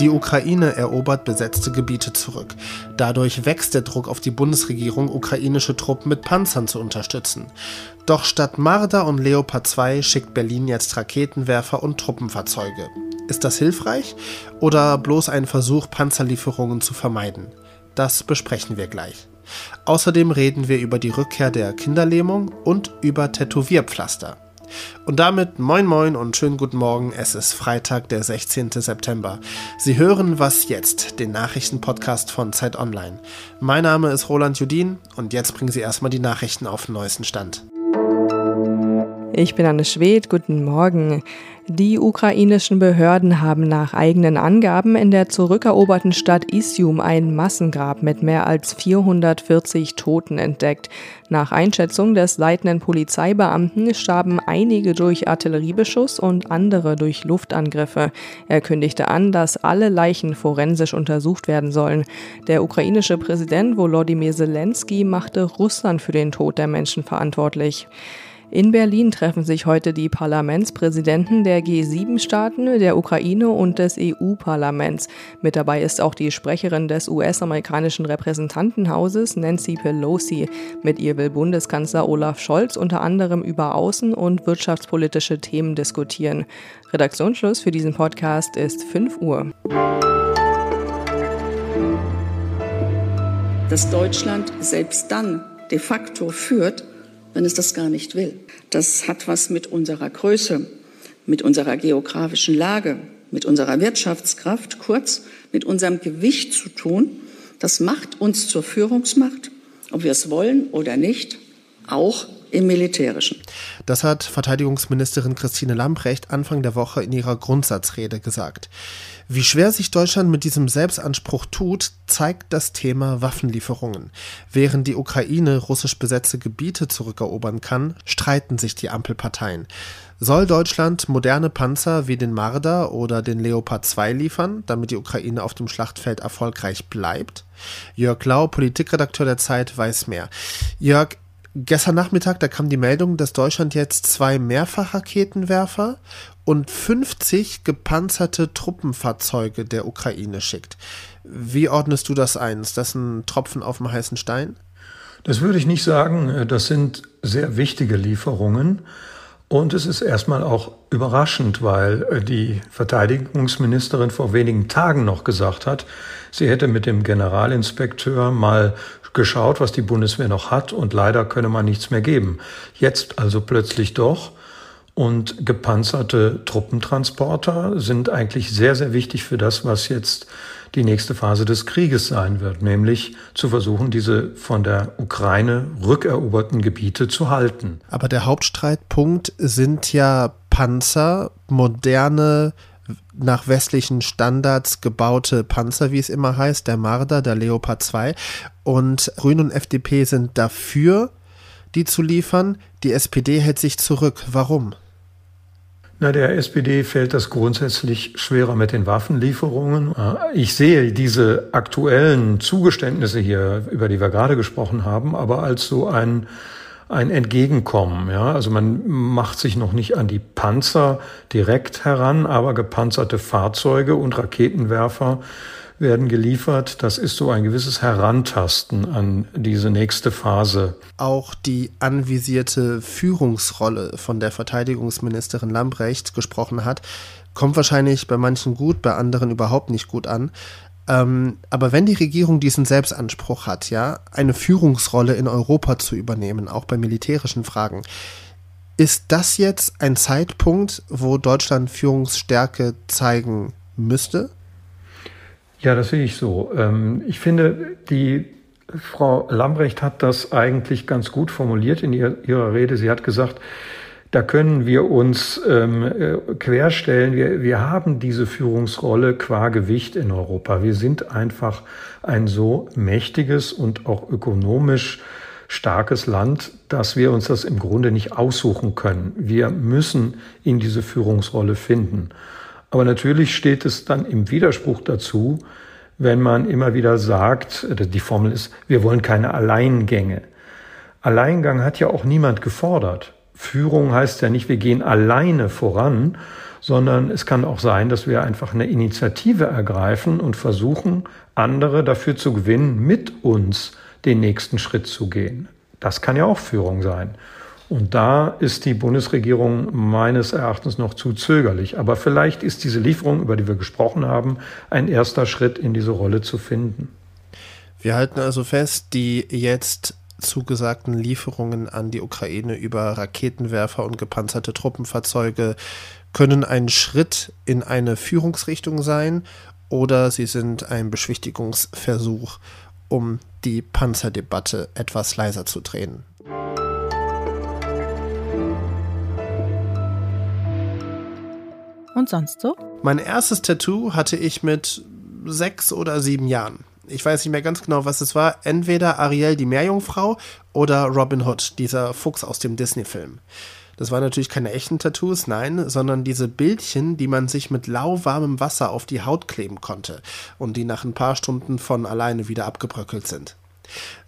Die Ukraine erobert besetzte Gebiete zurück. Dadurch wächst der Druck auf die Bundesregierung, ukrainische Truppen mit Panzern zu unterstützen. Doch statt Marder und Leopard 2 schickt Berlin jetzt Raketenwerfer und Truppenfahrzeuge. Ist das hilfreich oder bloß ein Versuch, Panzerlieferungen zu vermeiden? Das besprechen wir gleich. Außerdem reden wir über die Rückkehr der Kinderlähmung und über Tätowierpflaster. Und damit moin moin und schönen guten Morgen. Es ist Freitag, der 16. September. Sie hören Was jetzt, den Nachrichtenpodcast von Zeit Online. Mein Name ist Roland Judin und jetzt bringen Sie erstmal die Nachrichten auf den neuesten Stand. Ich bin Anne Schwed, guten Morgen. Die ukrainischen Behörden haben nach eigenen Angaben in der zurückeroberten Stadt Isium ein Massengrab mit mehr als 440 Toten entdeckt. Nach Einschätzung des leitenden Polizeibeamten starben einige durch Artilleriebeschuss und andere durch Luftangriffe. Er kündigte an, dass alle Leichen forensisch untersucht werden sollen. Der ukrainische Präsident Volodymyr Zelensky machte Russland für den Tod der Menschen verantwortlich. In Berlin treffen sich heute die Parlamentspräsidenten der G7-Staaten, der Ukraine und des EU-Parlaments. Mit dabei ist auch die Sprecherin des US-amerikanischen Repräsentantenhauses, Nancy Pelosi. Mit ihr will Bundeskanzler Olaf Scholz unter anderem über außen- und wirtschaftspolitische Themen diskutieren. Redaktionsschluss für diesen Podcast ist 5 Uhr. Dass Deutschland selbst dann de facto führt, wenn es das gar nicht will. Das hat was mit unserer Größe, mit unserer geografischen Lage, mit unserer Wirtschaftskraft, kurz mit unserem Gewicht zu tun. Das macht uns zur Führungsmacht, ob wir es wollen oder nicht, auch im Militärischen. Das hat Verteidigungsministerin Christine Lambrecht Anfang der Woche in ihrer Grundsatzrede gesagt. Wie schwer sich Deutschland mit diesem Selbstanspruch tut, zeigt das Thema Waffenlieferungen. Während die Ukraine russisch besetzte Gebiete zurückerobern kann, streiten sich die Ampelparteien. Soll Deutschland moderne Panzer wie den Marder oder den Leopard 2 liefern, damit die Ukraine auf dem Schlachtfeld erfolgreich bleibt? Jörg Lau, Politikredakteur der Zeit, weiß mehr. Jörg, gestern Nachmittag, da kam die Meldung, dass Deutschland jetzt zwei Mehrfachraketenwerfer und 50 gepanzerte Truppenfahrzeuge der Ukraine schickt. Wie ordnest du das ein? Ist das ein Tropfen auf dem heißen Stein? Das würde ich nicht sagen. Das sind sehr wichtige Lieferungen. Und es ist erstmal auch überraschend, weil die Verteidigungsministerin vor wenigen Tagen noch gesagt hat, sie hätte mit dem Generalinspekteur mal geschaut, was die Bundeswehr noch hat und leider könne man nichts mehr geben. Jetzt also plötzlich doch. Und gepanzerte Truppentransporter sind eigentlich sehr, sehr wichtig für das, was jetzt die nächste Phase des Krieges sein wird, nämlich zu versuchen, diese von der Ukraine rückeroberten Gebiete zu halten. Aber der Hauptstreitpunkt sind ja Panzer, moderne nach westlichen Standards gebaute Panzer, wie es immer heißt, der Marder, der Leopard 2. Und Grün und FDP sind dafür, die zu liefern. Die SPD hält sich zurück. Warum? Na, der SPD fällt das grundsätzlich schwerer mit den Waffenlieferungen. Ich sehe diese aktuellen Zugeständnisse hier, über die wir gerade gesprochen haben, aber als so ein, ein Entgegenkommen. Ja? Also man macht sich noch nicht an die Panzer direkt heran, aber gepanzerte Fahrzeuge und Raketenwerfer werden geliefert. Das ist so ein gewisses Herantasten an diese nächste Phase. Auch die anvisierte Führungsrolle, von der Verteidigungsministerin Lambrecht gesprochen hat, kommt wahrscheinlich bei manchen gut, bei anderen überhaupt nicht gut an. Ähm, aber wenn die Regierung diesen Selbstanspruch hat, ja, eine Führungsrolle in Europa zu übernehmen, auch bei militärischen Fragen, ist das jetzt ein Zeitpunkt, wo Deutschland Führungsstärke zeigen müsste? Ja, das sehe ich so. Ähm, ich finde, die Frau Lambrecht hat das eigentlich ganz gut formuliert in ihrer Rede. Sie hat gesagt, da können wir uns ähm, äh, querstellen. Wir, wir haben diese Führungsrolle qua Gewicht in Europa. Wir sind einfach ein so mächtiges und auch ökonomisch starkes Land, dass wir uns das im Grunde nicht aussuchen können. Wir müssen in diese Führungsrolle finden. Aber natürlich steht es dann im Widerspruch dazu, wenn man immer wieder sagt, die Formel ist, wir wollen keine Alleingänge. Alleingang hat ja auch niemand gefordert. Führung heißt ja nicht, wir gehen alleine voran, sondern es kann auch sein, dass wir einfach eine Initiative ergreifen und versuchen, andere dafür zu gewinnen, mit uns den nächsten Schritt zu gehen. Das kann ja auch Führung sein. Und da ist die Bundesregierung meines Erachtens noch zu zögerlich. Aber vielleicht ist diese Lieferung, über die wir gesprochen haben, ein erster Schritt in diese Rolle zu finden. Wir halten also fest, die jetzt zugesagten Lieferungen an die Ukraine über Raketenwerfer und gepanzerte Truppenfahrzeuge können ein Schritt in eine Führungsrichtung sein oder sie sind ein Beschwichtigungsversuch, um die Panzerdebatte etwas leiser zu drehen. Und sonst so? Mein erstes Tattoo hatte ich mit sechs oder sieben Jahren. Ich weiß nicht mehr ganz genau, was es war. Entweder Ariel die Meerjungfrau oder Robin Hood, dieser Fuchs aus dem Disney-Film. Das waren natürlich keine echten Tattoos, nein, sondern diese Bildchen, die man sich mit lauwarmem Wasser auf die Haut kleben konnte und die nach ein paar Stunden von alleine wieder abgebröckelt sind.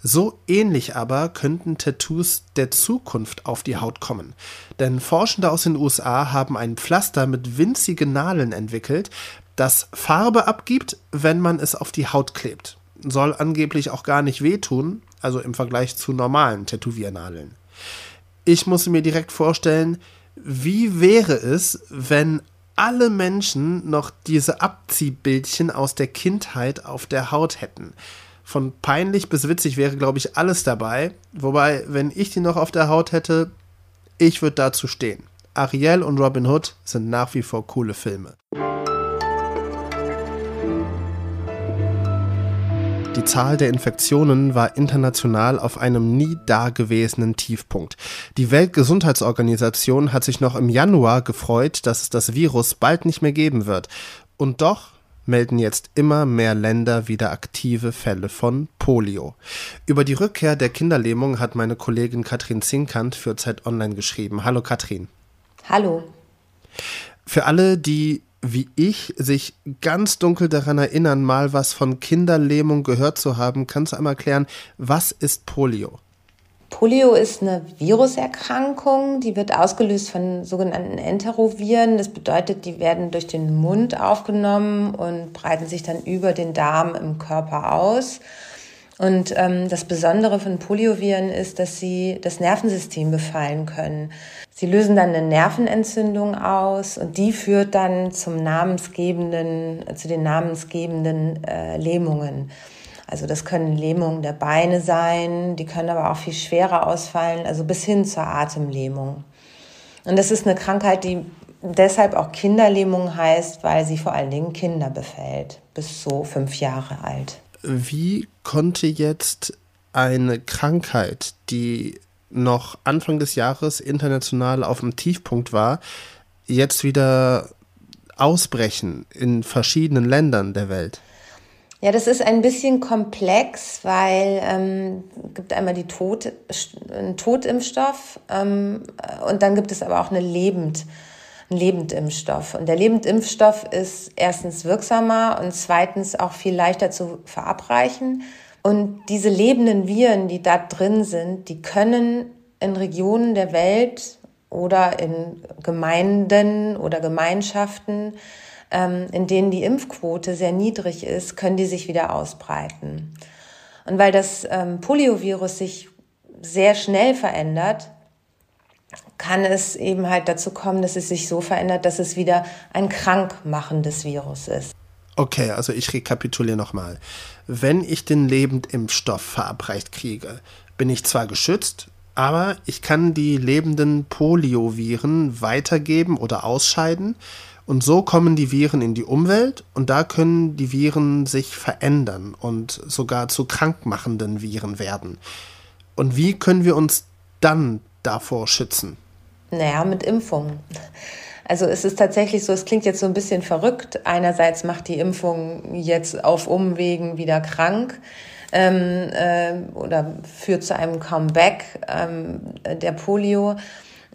So ähnlich aber könnten Tattoos der Zukunft auf die Haut kommen. Denn Forschende aus den USA haben ein Pflaster mit winzigen Nadeln entwickelt, das Farbe abgibt, wenn man es auf die Haut klebt. Soll angeblich auch gar nicht wehtun, also im Vergleich zu normalen Tätowiernadeln ich muss mir direkt vorstellen, wie wäre es, wenn alle Menschen noch diese Abziehbildchen aus der Kindheit auf der Haut hätten. Von peinlich bis witzig wäre, glaube ich, alles dabei. Wobei, wenn ich die noch auf der Haut hätte, ich würde dazu stehen. Ariel und Robin Hood sind nach wie vor coole Filme. Die Zahl der Infektionen war international auf einem nie dagewesenen Tiefpunkt. Die Weltgesundheitsorganisation hat sich noch im Januar gefreut, dass es das Virus bald nicht mehr geben wird. Und doch melden jetzt immer mehr Länder wieder aktive Fälle von Polio. Über die Rückkehr der Kinderlähmung hat meine Kollegin Katrin Zinkant für Zeit Online geschrieben. Hallo Katrin. Hallo. Für alle, die wie ich sich ganz dunkel daran erinnern, mal was von Kinderlähmung gehört zu haben. Kannst du einmal erklären, was ist Polio? Polio ist eine Viruserkrankung, die wird ausgelöst von sogenannten Enteroviren. Das bedeutet, die werden durch den Mund aufgenommen und breiten sich dann über den Darm im Körper aus. Und ähm, das Besondere von Polioviren ist, dass sie das Nervensystem befallen können. Sie lösen dann eine Nervenentzündung aus und die führt dann zum namensgebenden, zu den namensgebenden äh, Lähmungen. Also das können Lähmungen der Beine sein, die können aber auch viel schwerer ausfallen, also bis hin zur Atemlähmung. Und das ist eine Krankheit, die deshalb auch Kinderlähmung heißt, weil sie vor allen Dingen Kinder befällt, bis so fünf Jahre alt wie konnte jetzt eine Krankheit, die noch Anfang des Jahres international auf dem Tiefpunkt war, jetzt wieder ausbrechen in verschiedenen Ländern der Welt? Ja, das ist ein bisschen komplex, weil ähm, gibt einmal die Tod, einen Totimpfstoff ähm, und dann gibt es aber auch eine Lebend ein Lebendimpfstoff. Und der Lebendimpfstoff ist erstens wirksamer und zweitens auch viel leichter zu verabreichen. Und diese lebenden Viren, die da drin sind, die können in Regionen der Welt oder in Gemeinden oder Gemeinschaften, ähm, in denen die Impfquote sehr niedrig ist, können die sich wieder ausbreiten. Und weil das ähm, Poliovirus sich sehr schnell verändert, kann es eben halt dazu kommen, dass es sich so verändert, dass es wieder ein krankmachendes Virus ist. Okay, also ich rekapituliere nochmal. Wenn ich den Lebendimpfstoff verabreicht kriege, bin ich zwar geschützt, aber ich kann die lebenden Polioviren weitergeben oder ausscheiden. Und so kommen die Viren in die Umwelt und da können die Viren sich verändern und sogar zu krankmachenden Viren werden. Und wie können wir uns dann davor schützen? Naja, mit Impfungen. Also es ist tatsächlich so, es klingt jetzt so ein bisschen verrückt. Einerseits macht die Impfung jetzt auf Umwegen wieder krank ähm, äh, oder führt zu einem Comeback ähm, der Polio.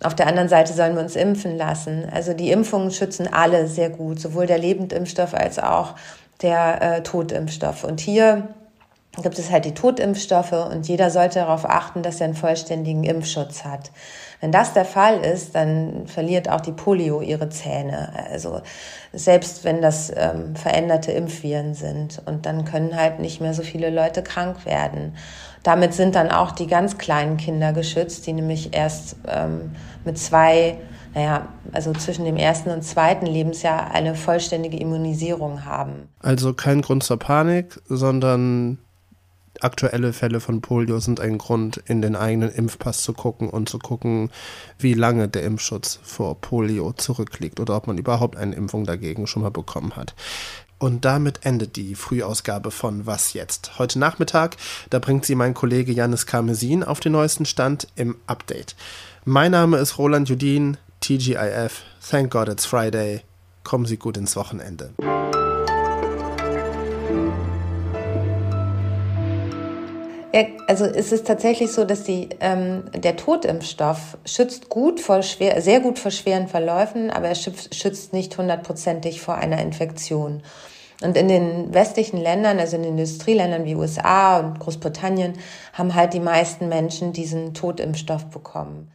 Auf der anderen Seite sollen wir uns impfen lassen. Also die Impfungen schützen alle sehr gut, sowohl der Lebendimpfstoff als auch der äh, Totimpfstoff. Und hier gibt es halt die Totimpfstoffe und jeder sollte darauf achten, dass er einen vollständigen Impfschutz hat. Wenn das der Fall ist, dann verliert auch die Polio ihre Zähne. Also selbst wenn das ähm, veränderte Impfviren sind. Und dann können halt nicht mehr so viele Leute krank werden. Damit sind dann auch die ganz kleinen Kinder geschützt, die nämlich erst ähm, mit zwei, naja, also zwischen dem ersten und zweiten Lebensjahr eine vollständige Immunisierung haben. Also kein Grund zur Panik, sondern aktuelle Fälle von Polio sind ein Grund, in den eigenen Impfpass zu gucken und zu gucken, wie lange der Impfschutz vor Polio zurückliegt oder ob man überhaupt eine Impfung dagegen schon mal bekommen hat. Und damit endet die Frühausgabe von Was jetzt? Heute Nachmittag, da bringt sie mein Kollege Janis Karmesin auf den neuesten Stand im Update. Mein Name ist Roland Judin, TGIF. Thank God it's Friday. Kommen Sie gut ins Wochenende. Ja, also es ist tatsächlich so, dass die, ähm, der Totimpfstoff schützt gut vor schwer, sehr gut vor schweren Verläufen, aber er schützt nicht hundertprozentig vor einer Infektion. Und in den westlichen Ländern, also in den Industrieländern wie USA und Großbritannien, haben halt die meisten Menschen diesen Totimpfstoff bekommen.